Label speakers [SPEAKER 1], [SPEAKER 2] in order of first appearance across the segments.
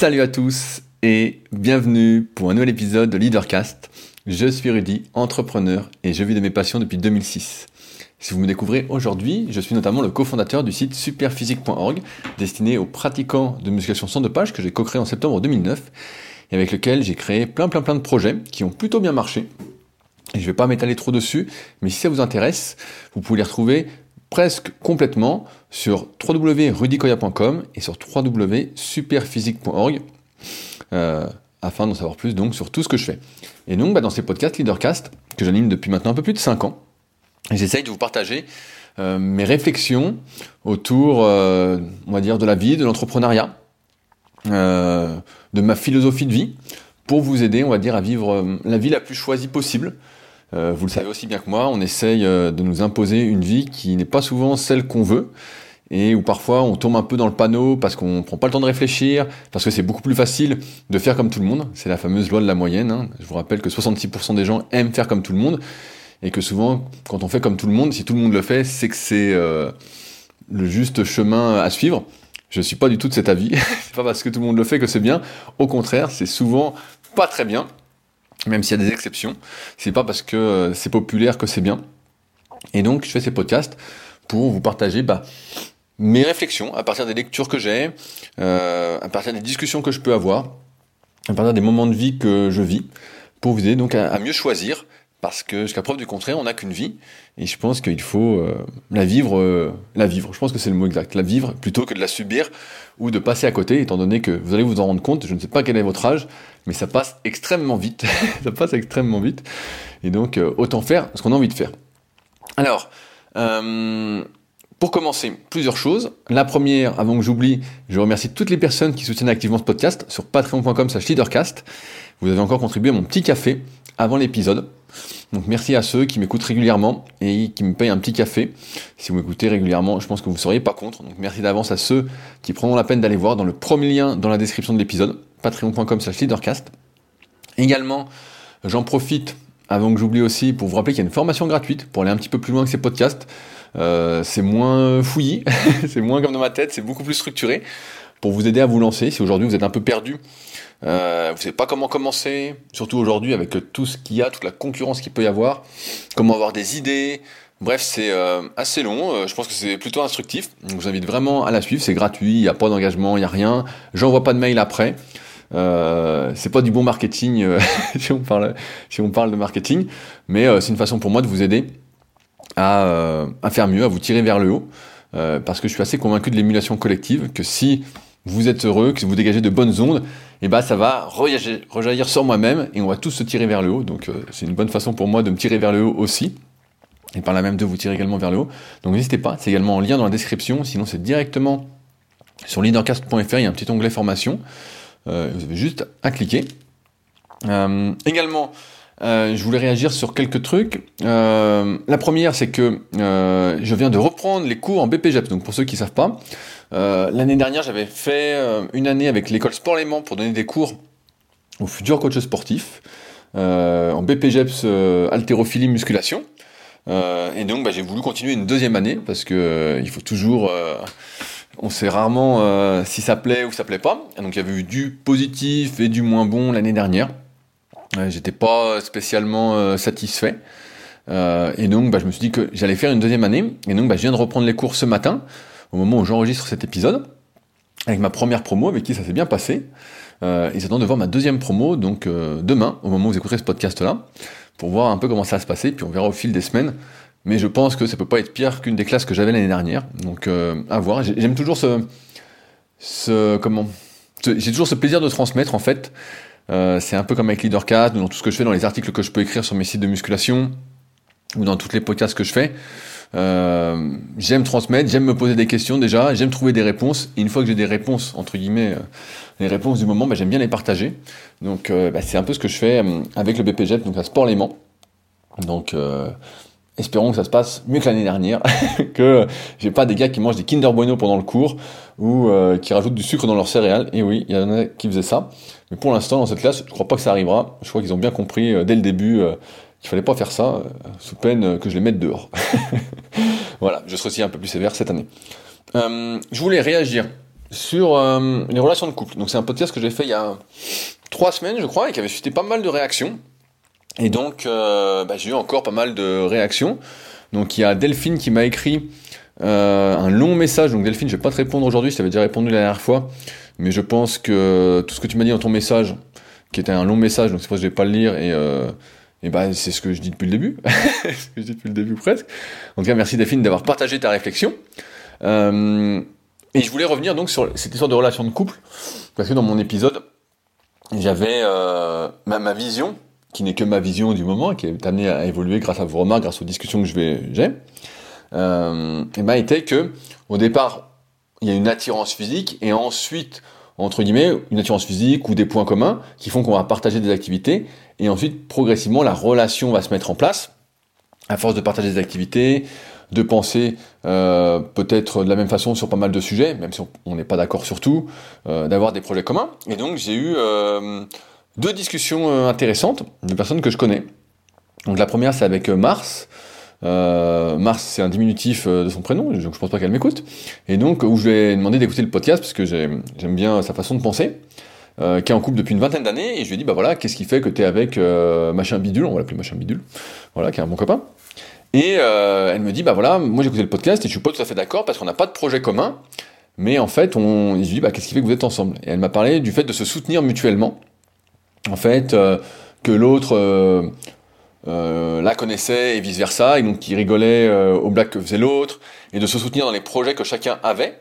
[SPEAKER 1] Salut à tous et bienvenue pour un nouvel épisode de Leadercast. Je suis Rudy, entrepreneur et je vis de mes passions depuis 2006. Si vous me découvrez aujourd'hui, je suis notamment le cofondateur du site superphysique.org destiné aux pratiquants de musculation sans dopage que j'ai co-créé en septembre 2009 et avec lequel j'ai créé plein plein plein de projets qui ont plutôt bien marché. Et je ne vais pas m'étaler trop dessus, mais si ça vous intéresse, vous pouvez les retrouver presque complètement sur www.rudicoya.com et sur www.superphysique.org euh, afin d'en savoir plus donc sur tout ce que je fais. Et donc bah, dans ces podcasts Leadercast que j'anime depuis maintenant un peu plus de 5 ans, j'essaye de vous partager euh, mes réflexions autour, euh, on va dire, de la vie, de l'entrepreneuriat, de ma philosophie de vie, pour vous aider, on va dire, à vivre la vie la plus choisie possible, euh, vous le savez aussi bien que moi, on essaye euh, de nous imposer une vie qui n'est pas souvent celle qu'on veut et où parfois on tombe un peu dans le panneau parce qu'on prend pas le temps de réfléchir, parce que c'est beaucoup plus facile de faire comme tout le monde. C'est la fameuse loi de la moyenne. Hein. Je vous rappelle que 66% des gens aiment faire comme tout le monde et que souvent, quand on fait comme tout le monde, si tout le monde le fait, c'est que c'est euh, le juste chemin à suivre. Je suis pas du tout de cet avis. c'est pas parce que tout le monde le fait que c'est bien. Au contraire, c'est souvent pas très bien même s'il y a des exceptions. C'est pas parce que euh, c'est populaire que c'est bien. Et donc, je fais ces podcasts pour vous partager bah, mes réflexions à partir des lectures que j'ai, euh, à partir des discussions que je peux avoir, à partir des moments de vie que je vis, pour vous aider donc à mieux choisir parce que jusqu'à preuve du contraire, on n'a qu'une vie, et je pense qu'il faut euh, la vivre, euh, la vivre. Je pense que c'est le mot exact, la vivre plutôt que de la subir ou de passer à côté, étant donné que vous allez vous en rendre compte. Je ne sais pas quel est votre âge, mais ça passe extrêmement vite, ça passe extrêmement vite, et donc euh, autant faire ce qu'on a envie de faire. Alors, pour commencer, plusieurs choses. La première, avant que j'oublie, je remercie toutes les personnes qui soutiennent activement ce podcast sur patreon.com/leadercast. Vous avez encore contribué à mon petit café avant l'épisode. Donc merci à ceux qui m'écoutent régulièrement et qui me payent un petit café. Si vous m'écoutez régulièrement, je pense que vous ne seriez pas contre. Donc merci d'avance à ceux qui prendront la peine d'aller voir dans le premier lien dans la description de l'épisode, patreon.com slash leadercast. Également, j'en profite, avant que j'oublie aussi, pour vous rappeler qu'il y a une formation gratuite pour aller un petit peu plus loin que ces podcasts. Euh, c'est moins fouillis, c'est moins comme dans ma tête, c'est beaucoup plus structuré pour vous aider à vous lancer. Si aujourd'hui vous êtes un peu perdu euh, vous savez pas comment commencer, surtout aujourd'hui avec tout ce qu'il y a, toute la concurrence qu'il peut y avoir, comment avoir des idées. Bref, c'est euh, assez long, euh, je pense que c'est plutôt instructif, je vous invite vraiment à la suivre, c'est gratuit, il n'y a pas d'engagement, il n'y a rien, j'envoie pas de mail après, euh, c'est pas du bon marketing euh, si, on parle, si on parle de marketing, mais c'est une façon pour moi de vous aider à, à, faire mieux, à vous tirer vers le haut, parce que je suis assez convaincu de l'émulation collective, que si vous êtes heureux, que vous dégagez de bonnes ondes, et bah ça va rejaillir sur moi-même et on va tous se tirer vers le haut. Donc euh, c'est une bonne façon pour moi de me tirer vers le haut aussi. Et par là même de vous tirer également vers le haut. Donc n'hésitez pas, c'est également en lien dans la description, sinon c'est directement sur leadercast.fr, il y a un petit onglet formation. Euh, vous avez juste à cliquer. Euh, également, euh, je voulais réagir sur quelques trucs. Euh, la première, c'est que euh, je viens de reprendre les cours en BPGEP. Donc pour ceux qui savent pas, l'année dernière, j'avais fait une année avec l'école Sport Léman pour donner des cours aux futurs coachs sportifs en BPGEPS haltérophilie musculation. et donc, bah, j'ai voulu continuer une deuxième année parce que il faut toujours on sait rarement si ça plaît ou ça plaît pas. donc il y avait eu du positif et du moins bon l'année dernière. J'étais pas spécialement euh, satisfait. Euh, et donc, bah, je me suis dit que j'allais faire une deuxième année. Et donc, bah, je viens de reprendre les cours ce matin, au moment où j'enregistre cet épisode, avec ma première promo, avec qui ça s'est bien passé. Euh, ils attendent de voir ma deuxième promo, donc euh, demain, au moment où vous écouterez ce podcast-là, pour voir un peu comment ça va se passer. Puis on verra au fil des semaines. Mais je pense que ça peut pas être pire qu'une des classes que j'avais l'année dernière. Donc, à voir. J'aime toujours ce comment, j'ai toujours ce plaisir de transmettre en fait. Euh, c'est un peu comme avec Leadercast, dans tout ce que je fais, dans les articles que je peux écrire sur mes sites de musculation, ou dans toutes les podcasts que je fais. Euh, j'aime transmettre, j'aime me poser des questions déjà, j'aime trouver des réponses. Et une fois que j'ai des réponses, entre guillemets, euh, les réponses du moment, bah, j'aime bien les partager. Donc bah, c'est un peu ce que je fais avec le BPGEP, donc à Sport Léman. Donc espérons que ça se passe mieux que l'année dernière, que j'ai pas des gars qui mangent des Kinder Bueno pendant le cours ou qui rajoutent du sucre dans leurs céréales. Et oui, il y en a qui faisaient ça. Mais pour l'instant, dans cette classe, je crois pas que ça arrivera. Je crois qu'ils ont bien compris euh, dès le début euh, qu'il fallait pas faire ça, euh, sous peine que je les mette dehors. voilà, je serai aussi un peu plus sévère cette année. je voulais réagir sur les relations de couple. Donc c'est un podcast que j'ai fait il y a trois semaines, je crois, et qui avait suscité pas mal de réactions. Et donc, bah, j'ai eu encore pas mal de réactions. Donc il y a Delphine qui m'a écrit un long message. Donc Delphine, je vais pas te répondre aujourd'hui, je t'avais déjà répondu la dernière fois. Mais je pense que tout ce que tu m'as dit dans ton message, qui était un long message, donc c'est pour ça que je vais pas le lire, et, euh, et bah, c'est ce que je dis depuis le début. ce que je dis depuis le début presque. En tout cas, merci Delphine d'avoir partagé ta réflexion. Euh, et je voulais revenir donc sur cette histoire de relation de couple, parce que dans mon épisode, j'avais euh, ma, vision, qui n'est que ma vision du moment, qui est amenée à évoluer grâce à vos remarques, grâce aux discussions que je vais j'ai, euh, et bah, était que au départ, il y a une attirance physique et ensuite, entre guillemets, une attirance physique ou des points communs qui font qu'on va partager des activités et ensuite, progressivement, la relation va se mettre en place à force de partager des activités, de penser euh, peut-être de la même façon sur pas mal de sujets, même si on n'est pas d'accord sur tout, euh, d'avoir des projets communs. Et donc j'ai eu euh, deux discussions euh, intéressantes de personnes que je connais. Donc la première c'est avec Mars, euh, Mars, c'est un diminutif euh, de son prénom, donc je pense pas qu'elle m'écoute. Et donc, où je lui ai demandé d'écouter le podcast, parce que j'aime bien sa façon de penser, euh, qui est en couple depuis une vingtaine d'années, et je lui ai dit, bah voilà, qu'est-ce qui fait que tu es avec euh, machin bidule, on va l'appeler machin bidule, voilà, qui est un bon copain. Et euh, elle me dit, bah voilà, moi j'ai écouté le podcast et je suis pas tout à fait d'accord parce qu'on n'a pas de projet commun, mais en fait, on, je lui dis, bah qu'est-ce qui fait que vous êtes ensemble? Et elle m'a parlé du fait de se soutenir mutuellement. En fait, que l'autre euh, la connaissait et vice versa, et donc qui rigolait euh, aux blagues que faisait l'autre, et de se soutenir dans les projets que chacun avait,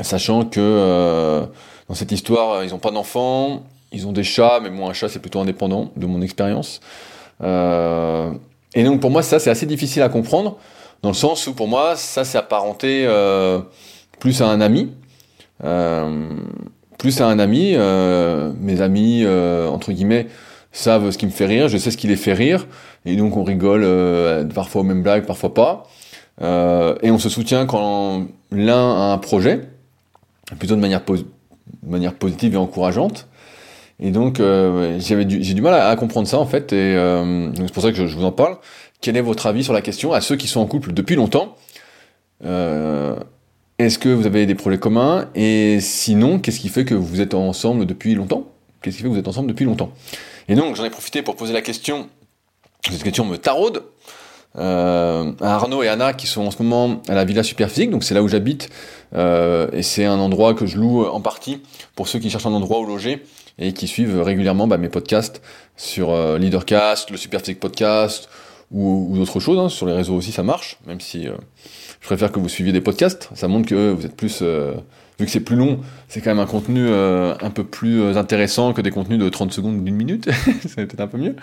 [SPEAKER 1] sachant que euh, dans cette histoire, ils n'ont pas d'enfants, ils ont des chats, mais moi un chat c'est plutôt indépendant de mon expérience. et donc pour moi ça c'est assez difficile à comprendre, dans le sens où pour moi ça c'est apparenté plus à un ami. Plus à un ami, mes amis, entre guillemets, savent ce qui me fait rire, je sais ce qui les fait rire, et donc on rigole euh, parfois aux mêmes blagues, parfois pas. Euh, et on se soutient quand l'un a un projet, plutôt de manière, positive et encourageante. Et donc euh, j'ai du, mal à, comprendre ça en fait, et euh, c'est pour ça que je, vous en parle. Quel est votre avis sur la question à ceux qui sont en couple depuis longtemps? Euh, Est-ce que vous avez des projets communs? Et sinon, qu'est-ce qui fait que vous êtes ensemble depuis longtemps? Qu'est-ce qui fait que vous êtes ensemble depuis longtemps? Et donc j'en ai profité pour poser la question, cette question me taraude, euh, à Arnaud et Anna qui sont en ce moment à la Villa Superphysique, donc c'est là où j'habite, euh, et c'est un endroit que je loue en partie pour ceux qui cherchent un endroit où loger et qui suivent régulièrement bah, mes podcasts sur euh, Leadercast, le Superphysique Podcast ou, ou d'autres choses. Hein. Sur les réseaux aussi ça marche, même si euh, je préfère que vous suiviez des podcasts. Ça montre que vous êtes plus euh, vu que c'est plus long, c'est quand même un contenu euh, un peu plus euh, intéressant que des contenus de 30 secondes ou d'une minute. c'est peut-être un peu mieux.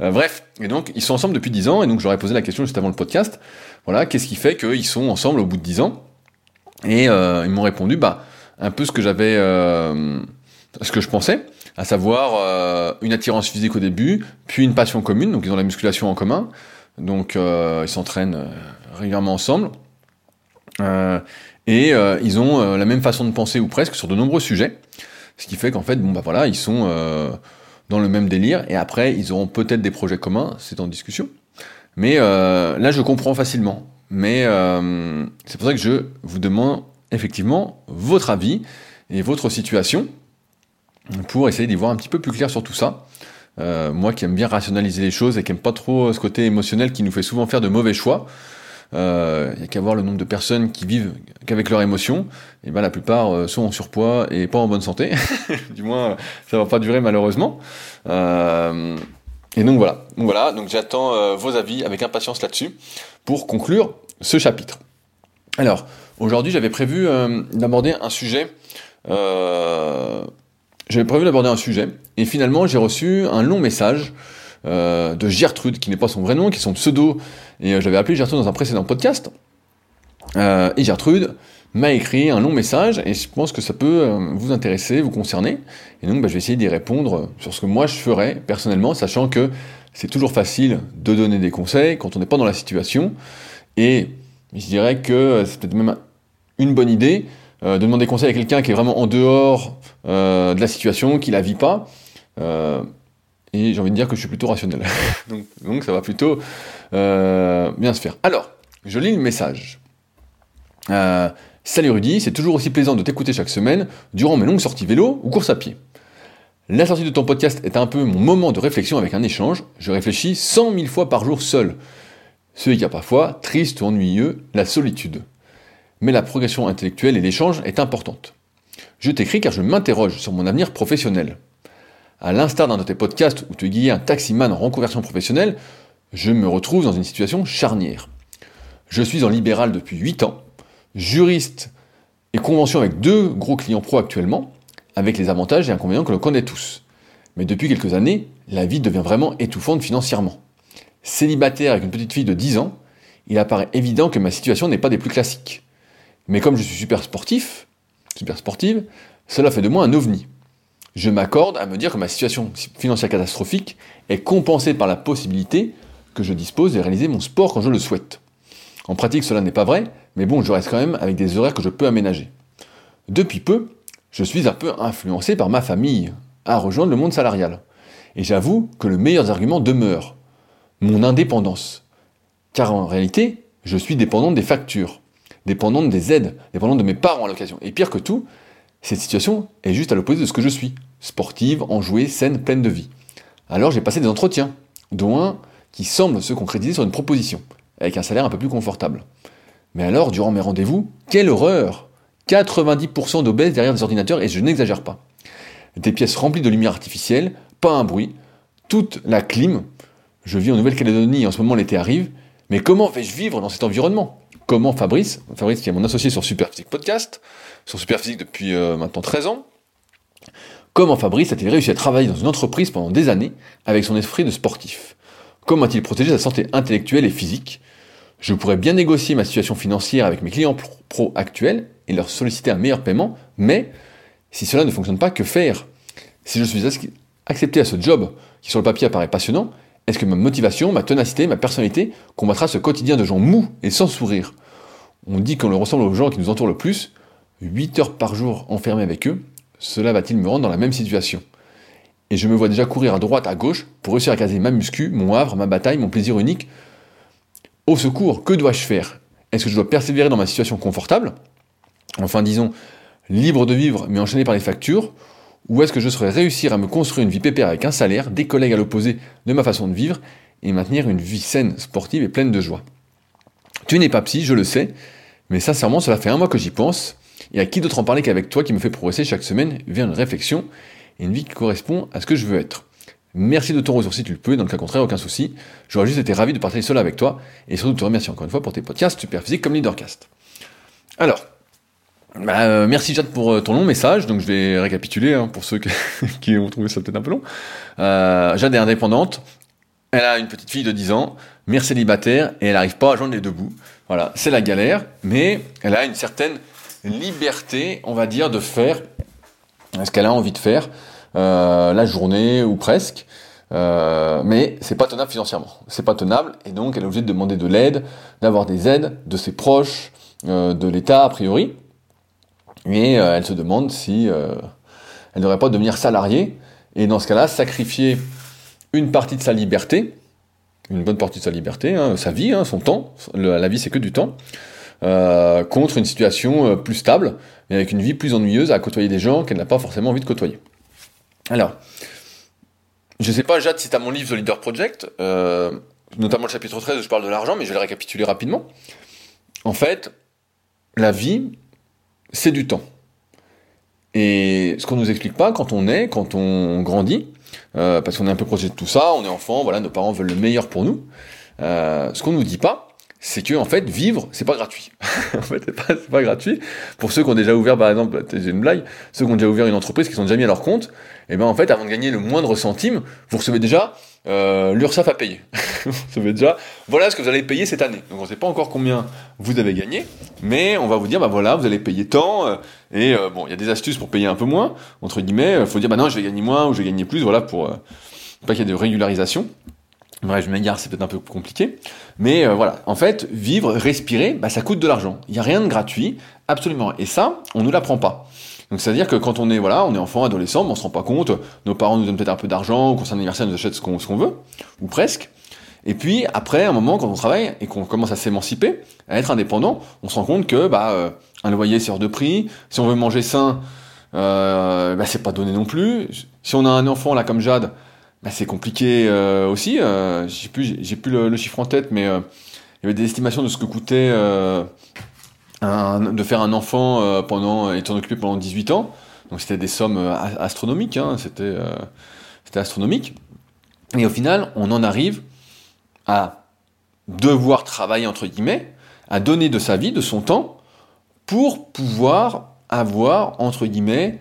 [SPEAKER 1] Euh, bref, et donc ils sont ensemble depuis 10 ans, et donc j'aurais posé la question juste avant le podcast. Voilà, qu'est-ce qui fait qu'ils sont ensemble au bout de 10 ans? Et euh, ils m'ont répondu, bah, un peu ce que j'avais, euh, ce que je pensais, à savoir une attirance physique au début, puis une passion commune, donc ils ont la musculation en commun, donc ils s'entraînent régulièrement ensemble. Euh, et euh, ils ont euh, la même façon de penser ou presque sur de nombreux sujets, ce qui fait qu'en fait, bon bah voilà, ils sont euh, dans le même délire, et après, ils auront peut-être des projets communs, c'est en discussion. Mais là, je comprends facilement. Mais c'est pour ça que je vous demande effectivement votre avis et votre situation pour essayer d'y voir un petit peu plus clair sur tout ça. Euh, moi qui aime bien rationaliser les choses et qui aime pas trop ce côté émotionnel qui nous fait souvent faire de mauvais choix, il euh, n'y a qu'à voir le nombre de personnes qui vivent qu'avec leurs émotions, et ben la plupart euh, sont en surpoids et pas en bonne santé. du moins, ça va pas durer malheureusement. Euh, et donc voilà, donc voilà, donc j'attends vos avis avec impatience là-dessus pour conclure ce chapitre. Alors aujourd'hui, j'avais prévu d'aborder un sujet. J'avais prévu d'aborder un sujet et finalement j'ai reçu un long message euh, de Gertrude, qui n'est pas son vrai nom, qui est son pseudo, et euh, j'avais appelé Gertrude dans un précédent podcast. Euh, et Gertrude m'a écrit un long message, et je pense que ça peut vous intéresser, vous concerner. Et donc, bah, je vais essayer d'y répondre sur ce que moi je ferais personnellement, sachant que c'est toujours facile de donner des conseils quand on n'est pas dans la situation. Et je dirais que c'est peut-être même une bonne idée de demander conseil à quelqu'un qui est vraiment en dehors de la situation, qui la vit pas. Euh, et j'ai envie de dire que je suis plutôt rationnel. donc, ça va plutôt euh, bien se faire. Alors, je lis le message. Euh, Salut Rudy, c'est toujours aussi plaisant de t'écouter chaque semaine durant mes longues sorties vélo ou course à pied. La sortie de ton podcast est un peu mon moment de réflexion avec un échange. Je réfléchis cent mille fois par jour seul. Ce qui a parfois, triste ou ennuyeux, la solitude. Mais la progression intellectuelle et l'échange est importante. Je t'écris car je m'interroge sur mon avenir professionnel. À l'instar d'un de tes podcasts où tu guidais un taximan en reconversion professionnelle, je me retrouve dans une situation charnière. Je suis en libéral depuis 8 ans, juriste et convention avec deux gros clients pro actuellement, avec les avantages et inconvénients que l'on connaît tous. Mais depuis quelques années, la vie devient vraiment étouffante financièrement. Célibataire avec une petite fille de 10 ans, il apparaît évident que ma situation n'est pas des plus classiques. Mais comme je suis super sportif, super sportive, cela fait de moi un ovni. Je m'accorde à me dire que ma situation financière catastrophique est compensée par la possibilité que je dispose de réaliser mon sport quand je le souhaite. En pratique, cela n'est pas vrai, mais bon, je reste quand même avec des horaires que je peux aménager. Depuis peu, je suis un peu influencé par ma famille à rejoindre le monde salarial. Et j'avoue que le meilleur argument demeure mon indépendance. Car en réalité, je suis dépendante des factures, dépendante des aides, dépendante de mes parents à l'occasion. Et pire que tout, cette situation est juste à l'opposé de ce que je suis. Sportive, enjouée, saine, pleine de vie. Alors j'ai passé des entretiens, dont un qui semble se concrétiser sur une proposition avec un salaire un peu plus confortable. Mais alors, durant mes rendez-vous, quelle horreur 90% d'obèses derrière des ordinateurs, et je n'exagère pas. Des pièces remplies de lumière artificielle, pas un bruit, toute la clim. Je vis en Nouvelle-Calédonie, en ce moment l'été arrive, mais comment vais-je vivre dans cet environnement? Comment Fabrice, Fabrice qui est mon associé sur Superphysique Podcast, sur Superphysique depuis euh, maintenant 13 ans, comment Fabrice a-t-il réussi à travailler dans une entreprise pendant des années avec son esprit de sportif? Comment a-t-il protégé sa santé intellectuelle et physique? Je pourrais bien négocier ma situation financière avec mes clients pro actuels et leur solliciter un meilleur paiement, mais si cela ne fonctionne pas, que faire? Si je suis accepté à ce job qui sur le papier apparaît passionnant, est-ce que ma motivation, ma ténacité, ma personnalité combattra ce quotidien de gens mous et sans sourire? On dit qu'on le ressemble aux gens qui nous entourent le plus, 8 heures par jour enfermé avec eux, cela va-t-il me rendre dans la même situation? Et je me vois déjà courir à droite, à gauche, pour réussir à caser ma muscu, mon havre, ma bataille, mon plaisir unique. Au secours, que dois-je faire? Est-ce que je dois persévérer dans ma situation confortable? Enfin, disons, libre de vivre, mais enchaîné par les factures. Ou est-ce que je saurais réussir à me construire une vie pépère avec un salaire, des collègues à l'opposé de ma façon de vivre, et maintenir une vie saine, sportive et pleine de joie? Tu n'es pas psy, je le sais, mais sincèrement, cela fait un mois que j'y pense, et à qui d'autre en parler qu'avec toi qui me fait progresser chaque semaine via une réflexion et une vie qui correspond à ce que je veux être. Merci de ton retour si tu le peux, dans le cas contraire, aucun souci. J'aurais juste été ravi de partager cela avec toi, et surtout te remercier encore une fois pour tes podcasts super physiques comme Leadercast. Alors, bah, euh, merci Jade pour euh, ton long message, donc je vais récapituler hein, pour ceux qui, ont trouvé ça peut-être un peu long. Euh, Jade est indépendante, elle a une petite fille de 10 ans, mère célibataire, et elle n'arrive pas à joindre les deux bouts. Voilà, c'est la galère, mais elle a une certaine liberté, on va dire, de faire ce qu'elle a envie de faire euh, la journée ou presque. Euh, mais c'est pas tenable financièrement. C'est pas tenable et donc elle est obligée de demander de l'aide, d'avoir des aides de ses proches, euh, de l'État a priori. Et elle se demande si elle n'aurait pas devenir salariée et dans ce cas-là sacrifier une partie de sa liberté, une bonne partie de sa liberté, hein, sa vie, hein, son temps. la vie c'est que du temps. Euh, contre une situation euh, plus stable, mais avec une vie plus ennuyeuse à côtoyer des gens qu'elle n'a pas forcément envie de côtoyer. Alors, je sais pas, Jade, si tu as mon livre The Leader Project, euh, notamment le chapitre 13 où je parle de l'argent, mais je vais le récapituler rapidement. En fait, la vie, c'est du temps. Et ce qu'on nous explique pas quand on est, quand on grandit, parce qu'on est un peu proche de tout ça, on est enfant, voilà, nos parents veulent le meilleur pour nous. ce qu'on nous dit pas, c'est que en fait vivre c'est pas gratuit. en fait c'est pas, pas, gratuit. Pour ceux qui ont déjà ouvert par exemple, j'ai une blague, ceux qui ont déjà ouvert une entreprise qui sont déjà mis à leur compte, et eh ben en fait avant de gagner le moindre centime, vous recevez déjà euh, l'URSSAF à payer. vous recevez déjà voilà ce que vous allez payer cette année. Donc on sait pas encore combien vous avez gagné, mais on va vous dire bah voilà vous allez payer tant euh, et euh, bon il y a des astuces pour payer un peu moins entre guillemets. Il faut dire bah non je vais gagner moins ou je vais gagner plus voilà pour pas qu'il y ait de régularisation. Bref, je m'égare, c'est peut-être un peu compliqué. Mais euh, voilà, en fait, vivre, respirer, bah, ça coûte de l'argent. Il n'y a rien de gratuit, absolument. Et ça, on ne nous l'apprend pas. Donc c'est-à-dire que quand on est voilà, on est enfant, adolescent, on on se rend pas compte, nos parents nous donnent peut-être un peu d'argent, quand c'est un anniversaire, ils nous achètent ce qu'on veut, ou presque. Et puis après, à un moment, quand on travaille et qu'on commence à s'émanciper, à être indépendant, on se rend compte que bah, euh, un loyer c'est hors de prix. Si on veut manger sain, euh, bah, c'est pas donné non plus. Si on a un enfant là comme Jade, bah, c'est compliqué euh, aussi. Euh, j'ai plus, j'ai plus le, chiffre en tête, mais euh, il y avait des estimations de ce que coûtait de faire un enfant pendant étant occupé pendant 18 ans. Donc c'était des sommes astronomiques. Hein, c'était, c'était astronomique. Et au final, on en arrive à devoir travailler, entre guillemets, à donner de sa vie, de son temps, pour pouvoir avoir, entre guillemets,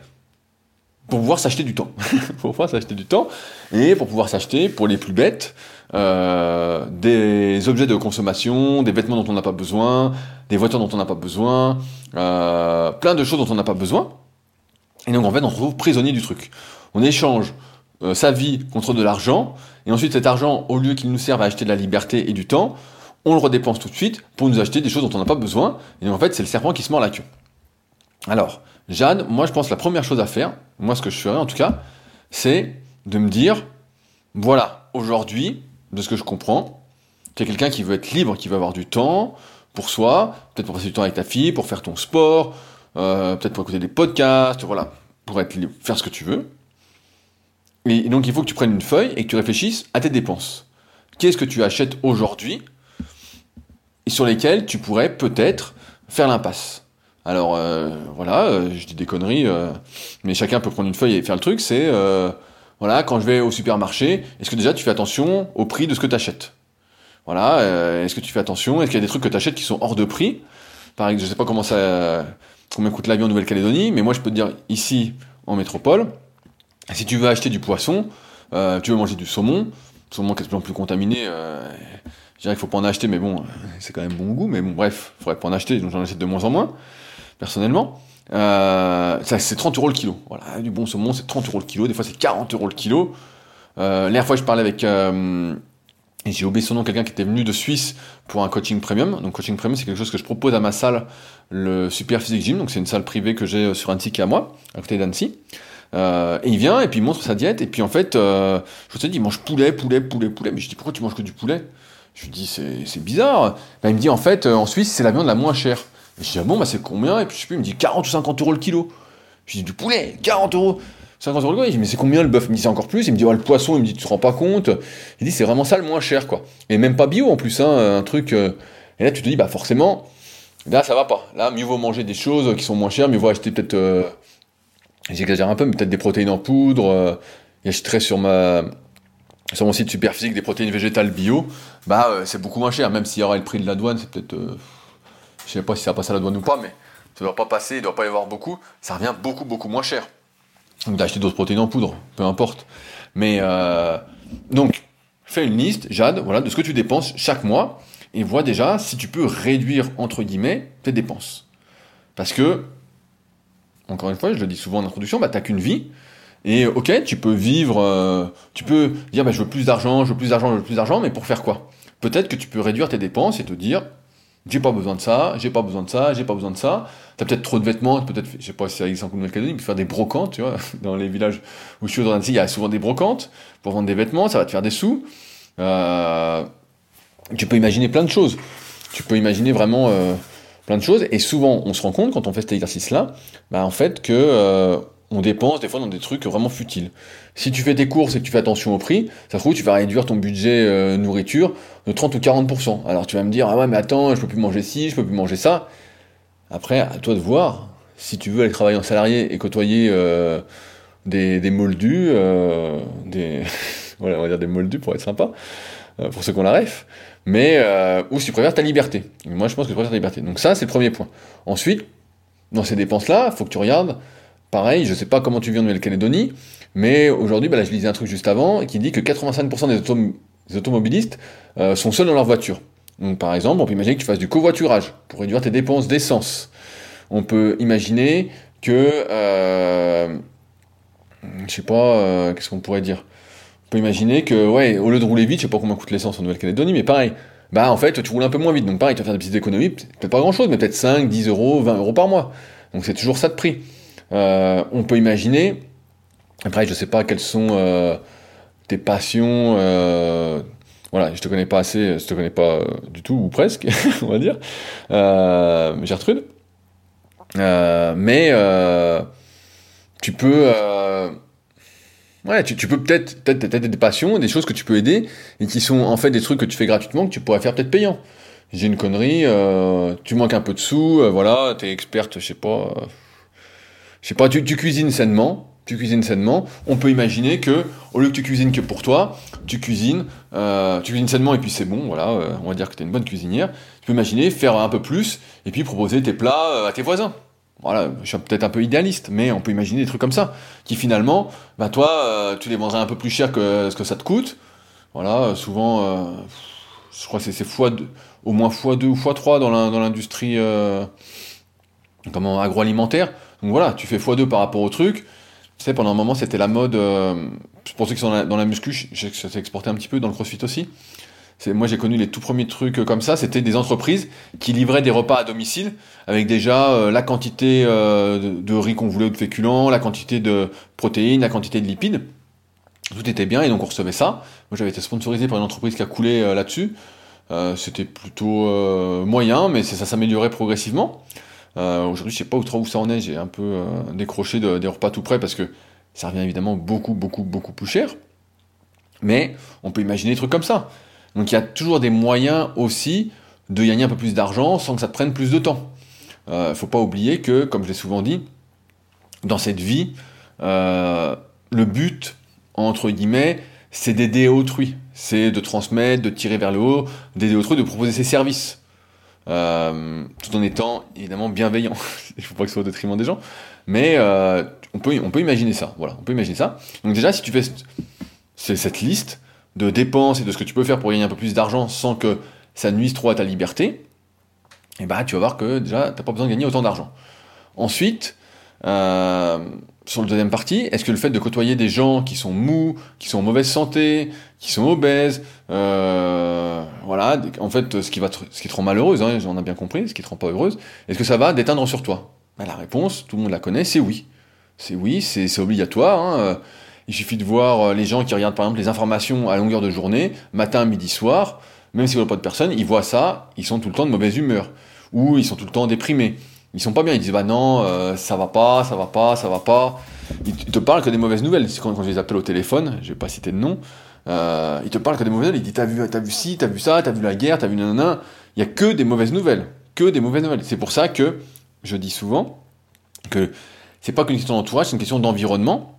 [SPEAKER 1] pour pouvoir s'acheter du temps. pour pouvoir s'acheter du temps, et pour pouvoir s'acheter, pour les plus bêtes, euh, des objets de consommation, des vêtements dont on n'a pas besoin, des voitures dont on n'a pas besoin, euh, plein de choses dont on n'a pas besoin. Et donc en fait, on se retrouve prisonnier du truc. On échange euh, sa vie contre de l'argent, et ensuite cet argent, au lieu qu'il nous serve à acheter de la liberté et du temps, on le redépense tout de suite pour nous acheter des choses dont on n'a pas besoin, et donc en fait c'est le serpent qui se mord la queue. Alors, Jeanne, moi je pense que la première chose à faire, moi ce que je ferais en tout cas, c'est de me dire, voilà, aujourd'hui, de ce que je comprends, tu es quelqu'un qui veut être libre, qui veut avoir du temps pour soi, peut-être pour passer du temps avec ta fille, pour faire ton sport, euh, peut-être pour écouter des podcasts, voilà, pour être faire ce que tu veux. Et donc il faut que tu prennes une feuille et que tu réfléchisses à tes dépenses. Qu'est-ce que tu achètes aujourd'hui et sur lesquels tu pourrais peut-être faire l'impasse? Alors euh, voilà, euh, je dis des conneries, euh, mais chacun peut prendre une feuille et faire le truc. C'est voilà, quand je vais au supermarché, est-ce que déjà tu fais attention au prix de ce que tu achètes Voilà, est-ce que tu fais attention Est-ce qu'il y a des trucs que tu achètes qui sont hors de prix? Par exemple, je sais pas comment ça, combien coûte l'avion en Nouvelle-Calédonie, mais moi je peux te dire ici en métropole si tu veux acheter du poisson, tu veux manger du saumon, saumon qui est de plus en plus contaminé, je dirais qu'il faut pas en acheter, mais bon, c'est quand même bon goût, mais bon, bref, il faudrait pas en acheter, donc j'en achète de moins en moins, personnellement. Euh, c'est 30 euros le kilo. Voilà, du bon saumon, c'est 30 euros le kilo, des fois c'est 40 euros le kilo. Euh, la dernière fois, je parlais avec, euh, j'ai oublié son nom, quelqu'un qui était venu de Suisse pour un coaching premium. Donc, coaching premium, c'est quelque chose que je propose à ma salle, le Super Physique Gym. Donc, c'est une salle privée que j'ai sur Annecy qui est à moi, à côté d'Annecy. Euh, et il vient et puis il montre sa diète et puis en fait, euh, je suis dit, il mange poulet, poulet, poulet, poulet. Mais je dis pourquoi tu manges que du poulet? Je lui dis c'est bizarre. Ben, il me dit en fait euh, en Suisse c'est la viande la moins chère. Je dis ah bon bah c'est combien? Et puis je sais plus, il me dit 40 ou 50 euros le kilo. Je dis du poulet, 40 euros. 50 euros le kilo. Il dit mais c'est combien le bœuf? Il me dit c'est encore plus. Il me dit oh, le poisson. Il me dit tu te rends pas compte. Il dit c'est vraiment ça le moins cher quoi. Et même pas bio en plus hein, un truc. et là tu te dis bah forcément. Là, ça va pas. Là, mieux vaut manger des choses qui sont moins chères, mieux vaut acheter peut-être j'exagère un peu, mais peut-être des protéines en poudre. Euh, sur ma sur mon site Superphysique des protéines végétales bio, bah euh, c'est beaucoup moins cher, même s'il y aura le prix de la douane, c'est peut-être, euh, je sais pas si ça passe à la douane ou pas, mais ça doit pas passer, il doit pas y avoir beaucoup, ça revient beaucoup beaucoup moins cher. Donc d'acheter d'autres protéines en poudre, peu importe. Mais euh, donc, fais une liste, Jade, voilà, de ce que tu dépenses chaque mois, et vois déjà si tu peux réduire entre guillemets tes dépenses. Parce que encore une fois, je le dis souvent en introduction, bah, t'as qu'une vie. Et ok, tu peux vivre, euh, tu peux dire bah, je veux plus d'argent, je veux plus d'argent, je veux plus d'argent, mais pour faire quoi? Peut-être que tu peux réduire tes dépenses et te dire j'ai pas besoin de ça, j'ai pas besoin de ça, j'ai pas besoin de ça. T'as peut-être trop de vêtements, peut-être, je sais pas si ça existe en Nouvelle-Calédonie, mais faire des brocantes, tu vois. Dans les villages où je suis au il y a souvent des brocantes pour vendre des vêtements, ça va te faire des sous. Euh, tu peux imaginer plein de choses. Tu peux imaginer vraiment euh, plein de choses. Et souvent, on se rend compte quand on fait cet exercice-là, bah, en fait, que euh, on dépense des fois dans des trucs vraiment futiles. Si tu fais tes courses et que tu fais attention au prix, ça se trouve tu vas réduire ton budget euh, nourriture de 30 ou 40%. Alors tu vas me dire ah ouais mais attends, je peux plus manger ci, je peux plus manger ça. Après, à toi de voir si tu veux aller travailler en salarié et côtoyer euh, des, des moldus, des voilà, on va dire des moldus pour être sympa, pour ceux qu'on la ref mais euh, ou si tu préfères ta liberté. Moi, je pense que je préfère ta liberté. Donc ça, c'est le premier point. Ensuite, dans ces dépenses-là, il faut que tu regardes. Pareil, je sais pas comment tu vis en Nouvelle-Calédonie, mais aujourd'hui, bah là, je lisais un truc juste avant qui dit que 85% des, automobilistes euh, sont seuls dans leur voiture. Donc, par exemple, on peut imaginer que tu fasses du covoiturage pour réduire tes dépenses d'essence. On peut imaginer que, euh, je sais pas, euh, qu'est-ce qu'on pourrait dire? On peut imaginer que, ouais, au lieu de rouler vite, je sais pas combien coûte l'essence en Nouvelle-Calédonie, mais pareil, bah en fait, tu roules un peu moins vite. Donc pareil, tu vas faire des petites économies, peut-être pas grand-chose, mais peut-être 5, 10 euros, 20 euros par mois. Donc c'est toujours ça de prix. Euh, on peut imaginer, après je sais pas quelles sont euh, tes passions, euh, Voilà, je te connais pas assez, je te connais pas du tout, ou presque, on va dire, Gertrude. mais tu peux Ouais, tu, peux peut-être peut-être des passions, des choses que tu peux aider et qui sont en fait des trucs que tu fais gratuitement que tu pourrais faire peut-être payant. J'ai une connerie, tu manques un peu de sous, voilà, t'es experte, je sais pas, je sais pas, tu, cuisines sainement, tu cuisines sainement. On peut imaginer que au lieu que tu cuisines que pour toi, tu cuisines, tu cuisines sainement et puis c'est bon, voilà, on va dire que t'es une bonne cuisinière. Tu peux imaginer faire un peu plus et puis proposer tes plats à tes voisins voilà, je suis peut-être un peu idéaliste, mais on peut imaginer des trucs comme ça, qui finalement, bah toi, euh, tu les vendrais un peu plus cher que ce que ça te coûte. Voilà, euh, souvent, euh, je crois que c'est fois au moins fois 2 ou fois 3 dans l'industrie agroalimentaire. Donc voilà, tu fais fois 2 par rapport au truc. Tu sais, pendant un moment, c'était la mode. pour ceux qui sont dans la, dans muscu, je ça s'est exporté un petit peu dans le crossfit aussi moi j'ai connu les tout premiers trucs comme ça, c'était des entreprises qui livraient des repas à domicile avec déjà euh, la quantité euh, de, riz qu'on voulait ou de féculents, la quantité de protéines, la quantité de lipides. Tout était bien et donc on recevait ça. Moi j'avais été sponsorisé par une entreprise qui a coulé euh, là-dessus. c'était plutôt moyen, mais ça s'améliorait progressivement. Aujourd'hui je sais pas où, où ça en est, j'ai un peu décroché des repas tout près parce que ça revient évidemment beaucoup beaucoup beaucoup plus cher. Mais on peut imaginer des trucs comme ça. Donc il y a toujours des moyens aussi de gagner un peu plus d'argent sans que ça te prenne plus de temps. Il euh, ne faut pas oublier que, comme je l'ai souvent dit, dans cette vie, euh, le but, entre guillemets, c'est d'aider autrui. C'est de transmettre, de tirer vers le haut, d'aider autrui, de proposer ses services. Euh, tout en étant évidemment bienveillant. Il faut pas que ce soit au détriment des gens. Mais on, peut, on peut imaginer ça. Voilà, on peut imaginer ça. Donc déjà, si tu fais cette liste, de dépenses et de ce que tu peux faire pour gagner un peu plus d'argent sans que ça nuise trop à ta liberté, et eh ben, tu vas voir que déjà t'as pas besoin de gagner autant d'argent. Ensuite, euh, sur le deuxième partie, est-ce que le fait de côtoyer des gens qui sont mous, qui sont en mauvaise santé, qui sont obèses, euh, voilà, en fait, ce qui va, ce qui te rend malheureuse, hein, on a bien compris, ce qui te rend pas heureuse, est-ce que ça va déteindre sur toi? Ben, La réponse, tout le monde la connaît, c'est oui. C'est oui, c'est obligatoire. Hein. Il suffit de voir euh, les gens qui regardent par exemple les informations à longueur de journée, matin, midi, soir, même s'ils ne voient pas de personne, ils voient ça, ils sont tout le temps de mauvaise humeur, ou ils sont tout le temps déprimés. Ils sont pas bien, ils disent bah non, euh, ça va pas, ça va pas, ça va pas. Ils te parlent que des mauvaises nouvelles. Quand, quand je les appelle au téléphone, je vais pas citer de nom, euh, ils te parlent que des mauvaises nouvelles. Ils disent t'as vu, vu ci, t'as vu ça, t'as vu la guerre, t'as vu nanana. Il y a que des mauvaises nouvelles, que des mauvaises nouvelles. C'est pour ça que je dis souvent que c'est pas qu'une question d'entourage, c'est une question d'environnement.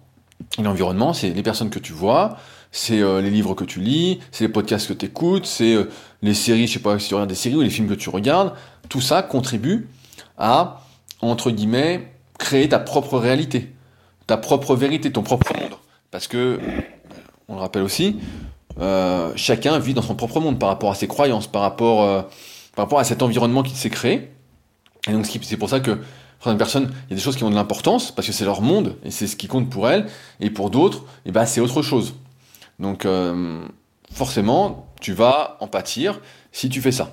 [SPEAKER 1] L'environnement, c'est les personnes que tu vois, c'est euh, les livres que tu lis, c'est les podcasts que tu écoutes, c'est euh, les séries, je sais pas si tu regardes des séries ou les films que tu regardes. Tout ça contribue à, entre guillemets, créer ta propre réalité, ta propre vérité, ton propre monde. Parce que, on le rappelle aussi, euh, chacun vit dans son propre monde par rapport à ses croyances, par rapport, par rapport à cet environnement qui s'est créé. Et donc c'est pour ça que pour une personne, il y a des choses qui ont de l'importance parce que c'est leur monde et c'est ce qui compte pour elles. Et pour d'autres, eh ben, c'est autre chose. Donc, euh, forcément, tu vas en pâtir si tu fais ça.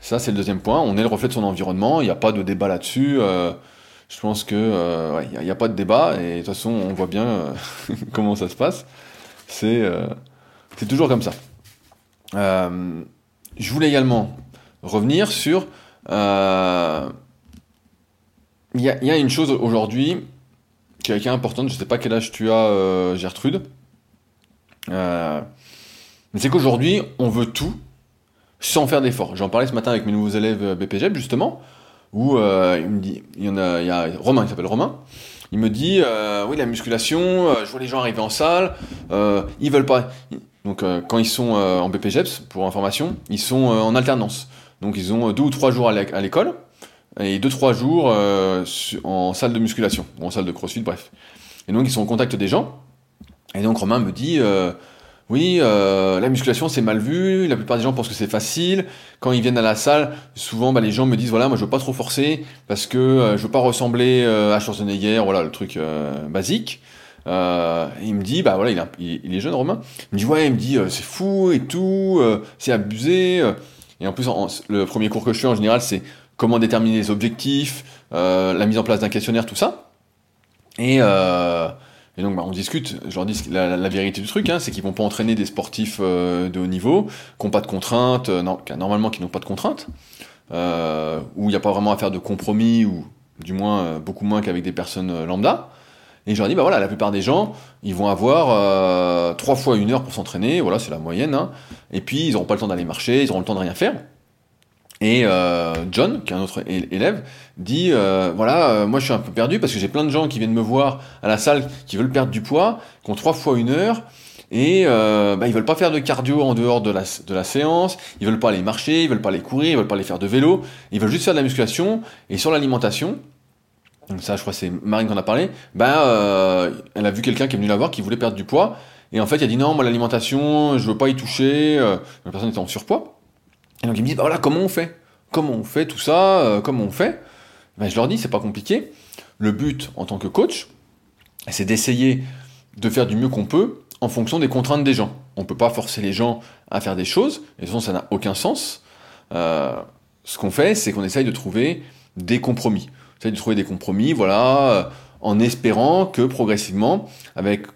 [SPEAKER 1] Ça, c'est le deuxième point. On est le reflet de son environnement. Il n'y a pas de débat là-dessus. Euh, je pense que euh, il n'y a, pas de débat et de toute façon, on voit bien comment ça se passe. C'est toujours comme ça. je voulais également revenir sur il y a, une chose aujourd'hui qui est importante, je ne sais pas quel âge tu as, euh, Gertrude, euh, mais c'est qu'aujourd'hui, on veut tout sans faire d'efforts. J'en parlais ce matin avec mes nouveaux élèves euh, BPGEP, justement, où il me dit, il y en a, il y a Romain qui s'appelle Romain, il me dit, oui, la musculation, je vois les gens arriver en salle, ils veulent pas. Donc, quand ils sont en BPGEPS, pour information, ils sont en alternance. Donc, ils ont deux ou trois jours à l'école et 2-3 jours euh, en salle de musculation, ou en salle de crossfit, bref. Et donc ils sont en contact des gens, et donc Romain me dit, euh, oui, euh, la musculation c'est mal vu, la plupart des gens pensent que c'est facile, quand ils viennent à la salle, souvent bah, les gens me disent, voilà, moi je veux pas trop forcer, parce que je veux pas ressembler à Schwarzenegger, voilà, le truc basique. et il me dit, bah voilà, il, il, est jeune Romain, il me dit, ouais, il me dit, c'est fou et tout, c'est abusé. Et en plus, le premier cours que je fais en général, c'est comment déterminer les objectifs, euh, la mise en place d'un questionnaire, tout ça. Et, euh, Et donc, bah, on discute. Je leur dis la, la vérité du truc, hein, c'est qu'ils vont pas entraîner des sportifs euh, de haut niveau, qui n'ont pas de contraintes, euh, non, normalement qui n'ont pas de contraintes, euh, où il n'y a pas vraiment à faire de compromis, ou du moins euh, beaucoup moins qu'avec des personnes lambda. Et je leur dis, bah voilà, la plupart des gens, ils vont avoir trois fois une heure pour s'entraîner, voilà, c'est la moyenne, hein, et puis ils n'auront pas le temps d'aller marcher, ils auront le temps de rien faire. Et euh, John, qui est un autre élève, dit euh, voilà, euh, moi je suis un peu perdu parce que j'ai plein de gens qui viennent me voir à la salle qui veulent perdre du poids, qui ont trois fois une heure, et bah, ils veulent pas faire de cardio en dehors de la, de la séance, ils veulent pas aller marcher, ils veulent pas aller courir, ils veulent pas aller faire de vélo, ils veulent juste faire de la musculation. Et sur l'alimentation, ça je crois c'est Marine qui en a parlé, bah, elle a vu quelqu'un qui est venu la voir qui voulait perdre du poids, et en fait il a dit non, moi l'alimentation, je veux pas y toucher, la personne était en surpoids. Et donc ils me disent, bah voilà, comment on fait? Comment on fait tout ça? Euh, Comment on fait? Ben, Je leur dis, c'est pas compliqué. Le but en tant que coach, c'est d'essayer de faire du mieux qu'on peut en fonction des contraintes des gens. On ne peut pas forcer les gens à faire des choses, et façon ça n'a aucun sens. Euh, ce qu'on fait, c'est qu'on essaye de trouver des compromis. On essaye de trouver des compromis, voilà, euh, en espérant que progressivement, avec,